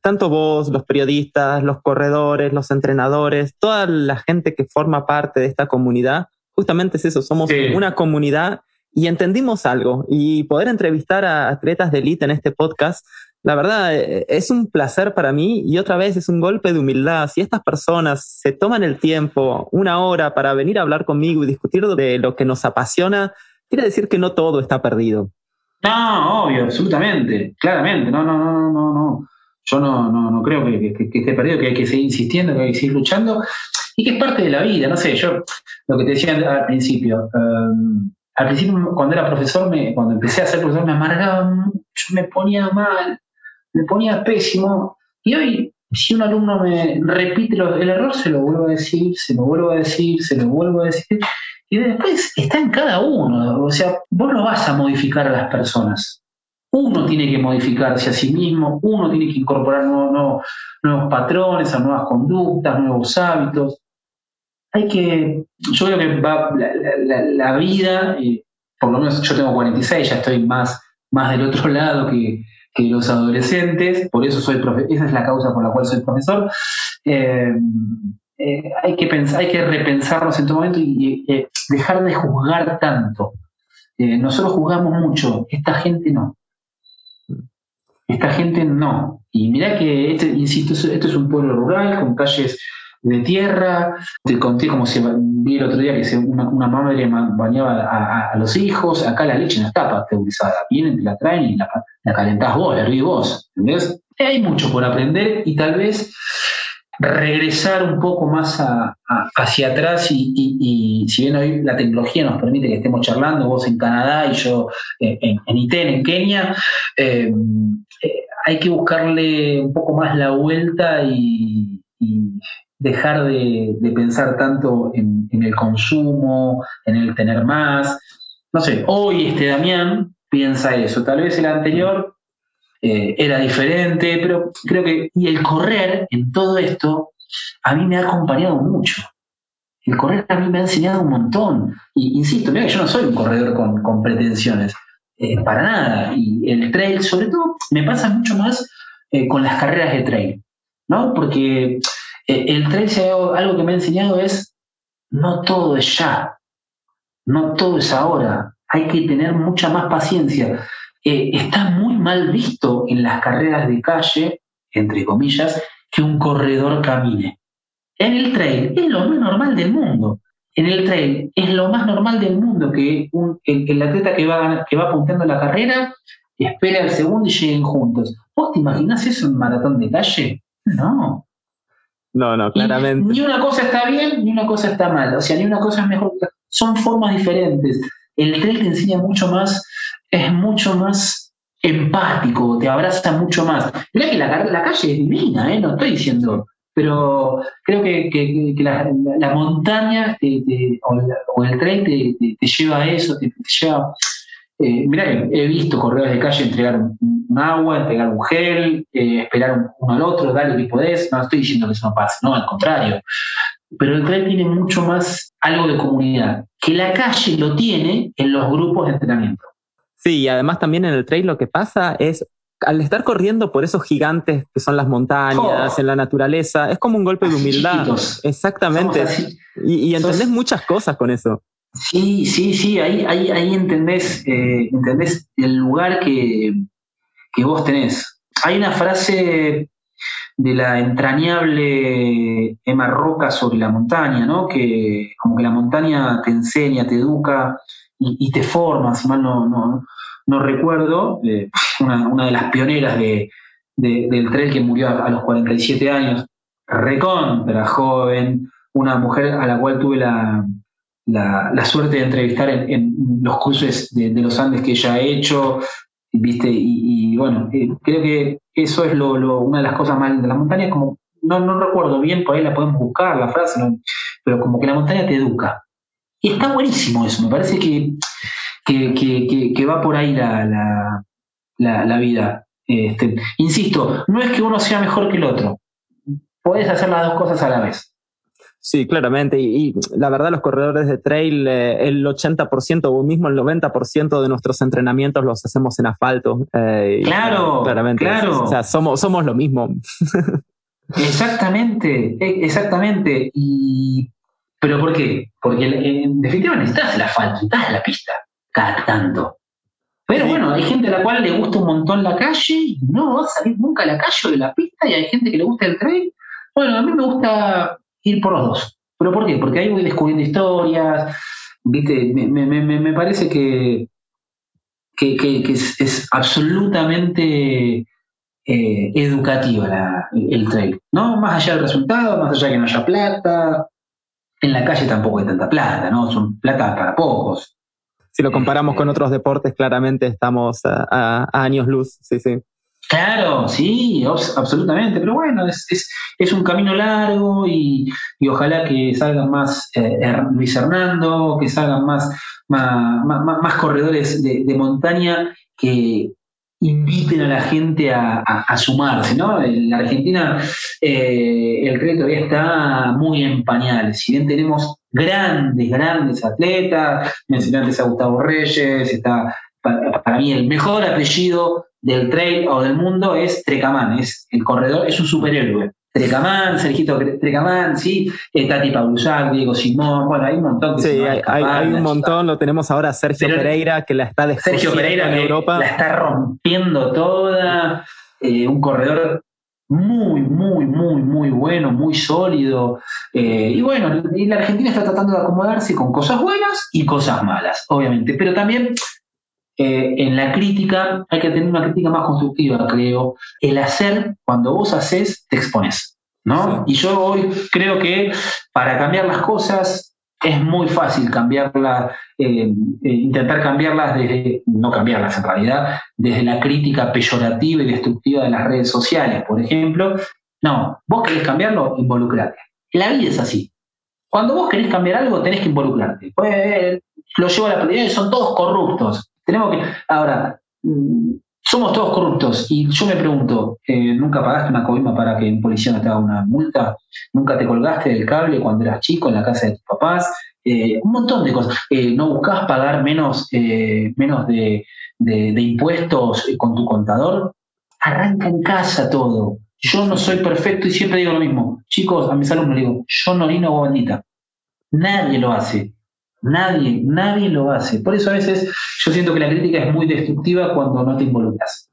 tanto vos, los periodistas, los corredores, los entrenadores, toda la gente que forma parte de esta comunidad. Justamente es eso, somos una comunidad y entendimos algo. Y poder entrevistar a atletas de élite en este podcast la verdad, eh, es un placer para mí y otra vez es un golpe de humildad. Si estas personas se toman el tiempo, una hora, para venir a hablar conmigo y discutir de lo que nos apasiona, quiere decir que no todo está perdido. No, obvio, absolutamente, claramente. No, no, no, no, no. Yo no, no, no creo que, esté perdido, que hay que seguir insistiendo, que hay que seguir luchando y que es parte de la vida. No sé, yo lo que te decía al principio. Um, al principio, cuando era profesor, me, cuando empecé a ser profesor, me amargaba mucho, me ponía mal me ponía pésimo. Y hoy, si un alumno me repite el error, se lo vuelvo a decir, se lo vuelvo a decir, se lo vuelvo a decir. Y después está en cada uno. O sea, vos no vas a modificar a las personas. Uno tiene que modificarse a sí mismo, uno tiene que incorporar nuevos, patrones, nuevas conductas, nuevos hábitos. Hay que, yo creo que la, vida, eh, por lo menos yo tengo 46, ya estoy más, más del otro lado que, que los adolescentes, por eso soy esa es la causa por la cual soy profesor, eh, eh, hay, que pensar, hay que repensarnos en todo momento y eh, dejar de juzgar tanto. nosotros juzgamos mucho, esta gente no. Esta gente no. Y mira que, este, insisto, esto es un pueblo rural con calles de tierra. Te conté como se vi el otro día que una, una madre bañaba a, los hijos. Acá la leche no está pasteurizada. Vienen, te la traen y la, la calentás vos, la hervís vos. ¿Entendés? Hay mucho por aprender y tal vez regresar un poco más hacia atrás y, si bien hoy la tecnología nos permite que estemos charlando, vos en Canadá y yo eh, en, en ITEN, en Kenia, eh, eh, hay que buscarle un poco más la vuelta y, dejar de, pensar tanto en, el consumo, en el tener más. No sé, hoy este Damián piensa eso. Tal vez el anterior eh, era diferente, pero creo que. Y el correr en todo esto a mí me ha acompañado mucho. El correr a mí me ha enseñado un montón. Y insisto, mira que yo no soy un corredor con, pretensiones, eh, para nada. Y el trail, sobre todo, me pasa mucho más eh, con las carreras de trail, ¿no? Porque eh, el 13, algo que me ha enseñado es, no todo es ya, no todo es ahora, hay que tener mucha más paciencia. Eh, está muy mal visto en las carreras de calle, entre comillas, que un corredor camine. En el trail es lo más normal del mundo. En el trail es lo más normal del mundo que el, atleta que va, que va apuntando la carrera espere al segundo y lleguen juntos. ¿Vos te imaginás eso en un maratón de calle? No. No, no, claramente. ni una cosa está bien, ni una cosa está mal. O sea, ni una cosa es mejor. Son formas diferentes. El trail te enseña mucho más, es mucho más empático, te abraza mucho más. Mirá que la, calle es divina, ¿eh? no estoy diciendo. Pero creo que, la, montaña o, el trail te, te, lleva a eso, te, lleva eh, mirá, he visto corredores de calle entregar un, agua, entregar un gel, eh, esperar uno al otro, dale que podés. No estoy diciendo que eso no pase, no, al contrario. Pero el trail tiene mucho más algo de comunidad, que la calle lo tiene en los grupos de entrenamiento. Sí, y además también en el trail lo que pasa es al estar corriendo por esos gigantes que son las montañas, en la naturaleza, es como un golpe de humildad. Exactamente. Y, y, entendés muchas cosas con eso. Sí, sí, sí, ahí, ahí, ahí entendés, eh, entendés el lugar que, vos tenés. Hay una frase de la entrañable Emma Roca sobre la montaña, ¿no? Que como que la montaña te enseña, te educa y, te forma, si mal no, no, no recuerdo, eh, una, de las pioneras de, del trail que murió a, los 47 años, recontra joven, una mujer a la cual tuve la, la, suerte de entrevistar en, los cruces de, los Andes que ella ha hecho, ¿viste? Y, bueno, eh, creo que eso es lo, una de las cosas más lindas. La montaña, como, no, no recuerdo bien, por ahí la podemos buscar, la frase, pero como que la montaña te educa. Y está buenísimo eso, me parece que, que, va por ahí la, la, vida. Este, insisto, no es que uno sea mejor que el otro, puedes hacer las dos cosas a la vez. Sí, claramente. Y, la verdad, los corredores de trail, eh, el 80% o mismo el 90% de nuestros entrenamientos los hacemos en asfalto. Eh, claro, claramente. Claro. O sea, somos, somos lo mismo. exactamente, e, exactamente. Y, ¿Pero por qué? Porque en definitiva necesitas el asfalto, necesitas la pista cada tanto. Pero bueno, hay gente a la cual le gusta un montón la calle y no va a salir nunca a la calle o de la pista y hay gente que le gusta el trail. Bueno, a mí me gusta ir por los dos. ¿Pero por qué? Porque ahí voy descubriendo historias, ¿viste? Me, parece que, que, es, absolutamente eh, educativa el trail, ¿no? Más allá del resultado, más allá de que no haya plata, en la calle tampoco hay tanta plata, ¿no? Son plata para pocos. Si lo comparamos con eh, otros deportes, claramente estamos a años luz, sí, sí. Claro, sí, absolutamente, pero bueno, es, un camino largo y, ojalá que salgan más eh, Luis Hernando, que salgan más, más, más, corredores de, montaña que inviten a la gente a, sumarse, ¿no? En la Argentina eh, el crédito todavía está muy en pañales, si bien tenemos grandes, grandes atletas, mencionantes a Gustavo Reyes, está para mí el mejor apellido del trail o del mundo es Trecamán, es el corredor, es un superhéroe. Trecamán, Sergito Trecamán, sí, Tati Paulusac, Diego Simón, bueno, hay un montón. Que sí, hay, un montón, lo tenemos ahora Sergio Pereira, que la está Sergio Pereira en Europa. La está rompiendo toda, eh, un corredor muy, muy, muy, muy bueno, muy sólido. Eh, y bueno, y la Argentina está tratando de acomodarse con cosas buenas y cosas malas, obviamente, pero también eh, en la crítica hay que tener una crítica más constructiva, creo. El hacer, cuando vos haces, te expones. ¿no? Y yo hoy creo que para cambiar las cosas es muy fácil cambiarlas, eh, eh, intentar cambiarlas desde, no cambiarlas en realidad, desde la crítica peyorativa y destructiva de las redes sociales, por ejemplo. No, vos querés cambiarlo, involucrate. La vida es así. Cuando vos querés cambiar algo, tenés que involucrarte. Pues, lo llevo a la y son todos corruptos. Tenemos que. Ahora, mm, somos todos corruptos y yo me pregunto, eh, ¿nunca pagaste una coima para que en policía no te haga una multa? ¿Nunca te colgaste del cable cuando eras chico en la casa de tus papás? Eh, un montón de cosas. Eh, ¿No buscas pagar menos, menos de, impuestos con tu contador? Arranca en casa todo. Yo no soy perfecto y siempre digo lo mismo. Chicos, a mis alumnos digo, yo no orino agua bendita. Nadie lo hace. Nadie, nadie lo hace. Por eso a veces yo siento que la crítica es muy destructiva cuando no te involucras.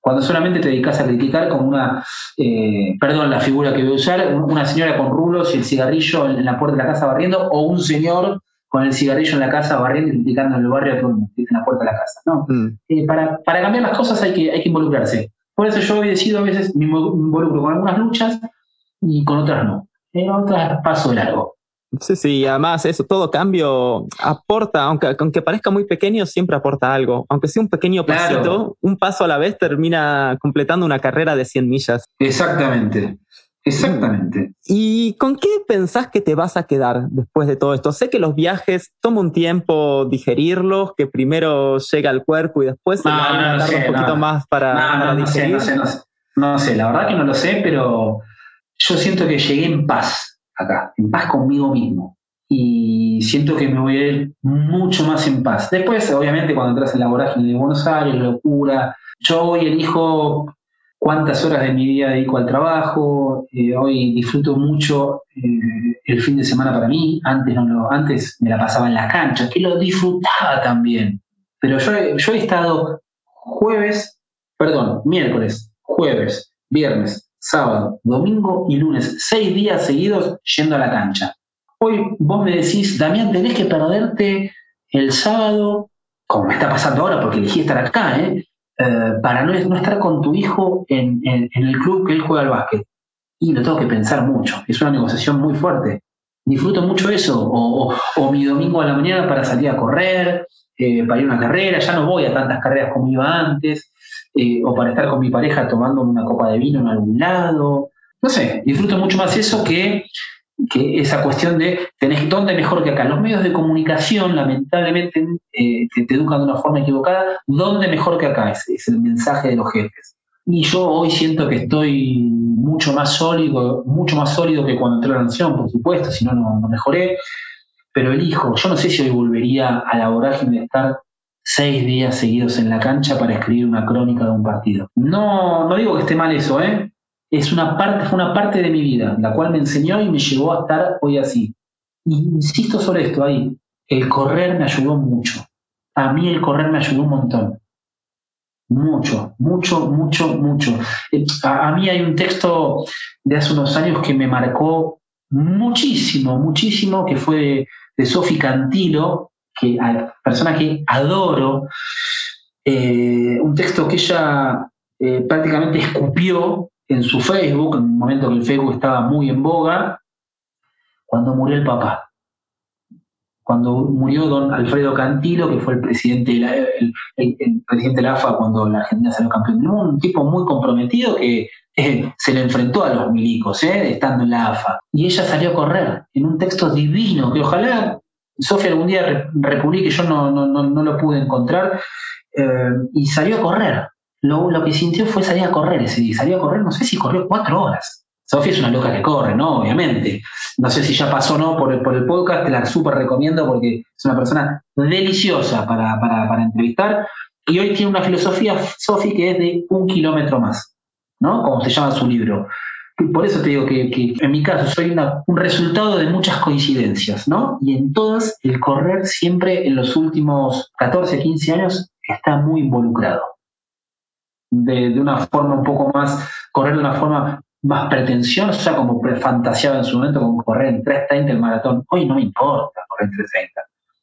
Cuando solamente te dedicas a criticar como una, eh, perdón, la figura que voy a usar, una señora con rulos y el cigarrillo en la puerta de la casa barriendo, o un señor con el cigarrillo en la casa barriendo y criticando en el barrio a todo el mundo, en la puerta de la casa. No. Mm. Eh, para, cambiar las cosas hay que, hay que involucrarse. Por eso yo he decidido a veces me involucro con algunas luchas y con otras no. En otras paso largo. Sí, sí, además eso, todo cambio aporta, aunque, aunque parezca muy pequeño, siempre aporta algo. Aunque sea un pequeño pasito, un paso a la vez termina completando una carrera de 100 millas. Exactamente, exactamente. ¿Y con qué pensás que te vas a quedar después de todo esto? Sé que los viajes toma un tiempo digerirlos, que primero llega al cuerpo y después se va a un poquito más para, para digerir. sé, sé, no sé, la verdad que no lo sé, pero yo siento que llegué en paz acá, en paz conmigo mismo. Y siento que me voy a ir mucho más en paz. Después, obviamente, cuando entras en la vorágine de Buenos Aires, locura. Yo hoy elijo cuántas horas de mi día dedico al trabajo. Eh, hoy disfruto mucho eh, el fin de semana para mí. Antes, no antes me la pasaba en la cancha, que lo disfrutaba también. Pero yo, yo he estado jueves, perdón, miércoles, jueves, viernes, sábado, domingo y lunes, seis días seguidos yendo a la cancha. Hoy vos me decís, Damián, tenés que perderte el sábado, como me está pasando ahora porque elegí estar acá, ¿eh? Eh, para no, estar con tu hijo en, el club que él juega al básquet. Y lo tengo que pensar mucho, es una negociación muy fuerte. Disfruto mucho eso, o, mi domingo a la mañana para salir a correr, eh, para ir a una carrera, ya no voy a tantas carreras como iba antes, o para estar con mi pareja tomando una copa de vino en algún lado. No sé, disfruto mucho más eso que que esa cuestión de tenés dónde mejor que acá. Los medios de comunicación, lamentablemente, eh, te, educan de una forma equivocada, dónde mejor que acá es, es, el mensaje de los jefes. Y yo hoy siento que estoy mucho más sólido, mucho más sólido que cuando entré a la nación, por supuesto, si no, no mejoré. Pero elijo, yo no sé si hoy volvería a la vorágine de estar seis días seguidos en la cancha para escribir una crónica de un partido. No, no digo que esté mal eso, ¿eh? es una parte, fue una parte de mi vida, la cual me enseñó y me llevó a estar hoy así. Y insisto sobre esto ahí, el correr me ayudó mucho. A mí el correr me ayudó un montón. Mucho, mucho, mucho, mucho. Eh, a, mí hay un texto de hace unos años que me marcó muchísimo, muchísimo, que fue de, Sofi Cantilo, que persona que adoro. Eh, un texto que ella eh, prácticamente escupió en su Facebook, en un momento que el Facebook estaba muy en boga, cuando murió el papá. Cuando murió don Alfredo Cantilo, que fue el presidente de la, el, presidente de la AFA cuando la Argentina salió campeón del mundo, un tipo muy comprometido que eh, se le enfrentó a los milicos, eh, estando en la AFA. Y ella salió a correr en un texto divino que ojalá Sofía algún día republique, yo no, no, no, lo pude encontrar, eh, y salió a correr lo, que sintió fue salir a correr ese día. Salió a correr, no sé si corrió cuatro horas. Sofía es una loca que corre, ¿no? Obviamente. No sé si ya pasó o no por el, por el podcast, la súper recomiendo porque es una persona deliciosa para, para, entrevistar. Y hoy tiene una filosofía, Sofi, que es de un kilómetro más, ¿no? Como se llama su libro. Por eso te digo que, en mi caso soy un resultado de muchas coincidencias, ¿no? Y en todas el correr siempre en los últimos 14, 15 años está muy involucrado de, una forma un poco más, correr de una forma más pretenciosa, como fantaseaba en su momento con correr en 3.30 el maratón. Hoy no me importa correr en 3.30.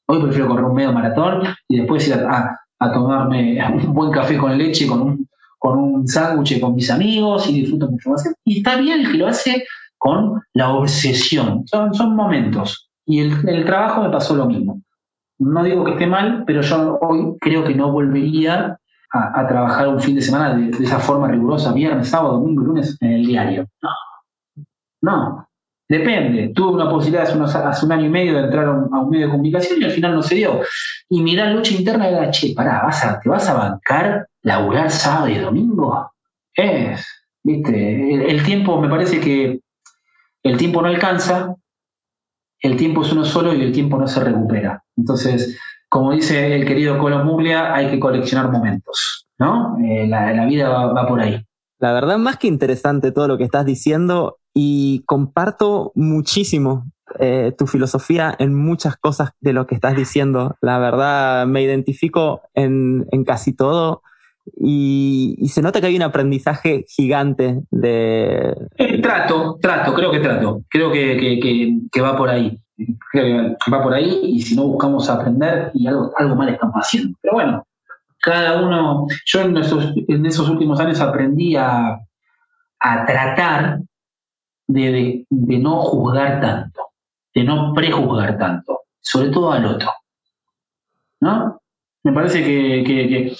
Hoy prefiero correr un medio maratón y después ir a, tomarme un buen café con leche, con un, con un sándwich con mis amigos y disfruto mucho más. Y está bien el que lo hace con la obsesión. Son, son momentos. Y el, el trabajo me pasó lo mismo. No digo que esté mal, pero yo hoy creo que no volvería a, trabajar un fin de semana de, esa forma rigurosa, viernes, sábado, domingo, lunes, en el diario. No, no. Depende. Tuve una posibilidad hace, un año y medio de entrar a un, medio de comunicación y al final no se dio. Y mi gran lucha interna era, che, pará, ¿vas a, ¿te vas a bancar laburar sábado y domingo? Es, viste, el, tiempo, me parece que el tiempo no alcanza, el tiempo es uno solo y el tiempo no se recupera. Entonces, como dice el querido Colo Muglia, hay que coleccionar momentos, ¿no? Eh, la, vida va, por ahí. La verdad, más que interesante todo lo que estás diciendo y comparto muchísimo eh, tu filosofía en muchas cosas de lo que estás diciendo. La verdad, me identifico en, casi todo y, se nota que hay un aprendizaje gigante de... Eh, trato, trato, creo que trato, creo que va por ahí va por ahí y si no buscamos aprender y algo, algo mal estamos haciendo. Pero bueno, cada uno, yo en esos, en esos últimos años aprendí a, tratar de, no juzgar tanto, de no prejuzgar tanto, sobre todo al otro. ¿No? Me parece que,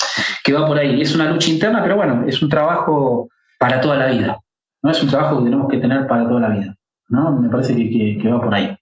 va por ahí. Es una lucha interna, pero bueno, es un trabajo para toda la vida. ¿no? Es un trabajo que tenemos que tener para toda la vida. ¿no? Me parece que va por ahí.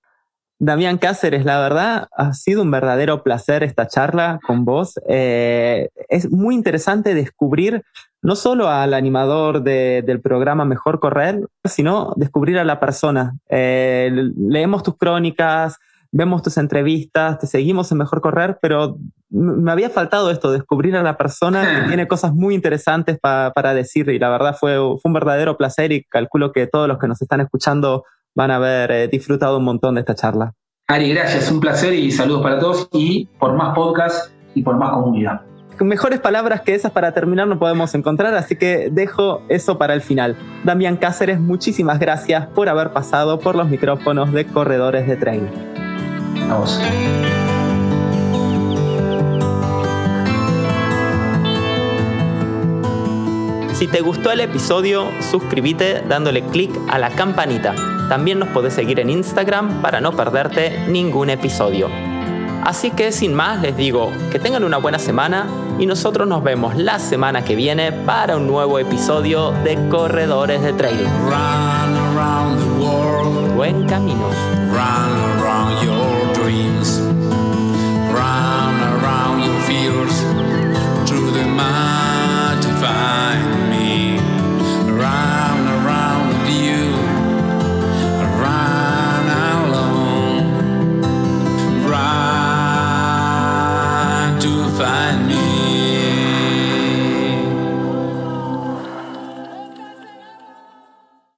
Damián Cáceres, la verdad ha sido un verdadero placer esta charla con vos. Eh, es muy interesante descubrir no solo al animador del programa Mejor Correr, sino descubrir a la persona. Eh, leemos tus crónicas, vemos tus entrevistas, te seguimos en Mejor Correr, pero me había faltado esto, descubrir a la persona que tiene cosas muy interesantes para decir y la verdad fue, fue un verdadero placer y calculo que todos los que nos están escuchando van a haber eh, disfrutado un montón de esta charla. Ari, gracias, un placer y saludos para todos y por más podcast y por más comunidad. mejores palabras que esas para terminar no podemos encontrar, así que dejo eso para el final. Damián Cáceres, muchísimas gracias por haber pasado por los micrófonos de Corredores de Tren. Vamos. Si te gustó el episodio, suscríbete dándole clic a la campanita. También nos podés seguir en Instagram para no perderte ningún episodio. Así que sin más les digo que tengan una buena semana y nosotros nos vemos la semana que viene para un nuevo episodio de Corredores de Trail. Buen camino. find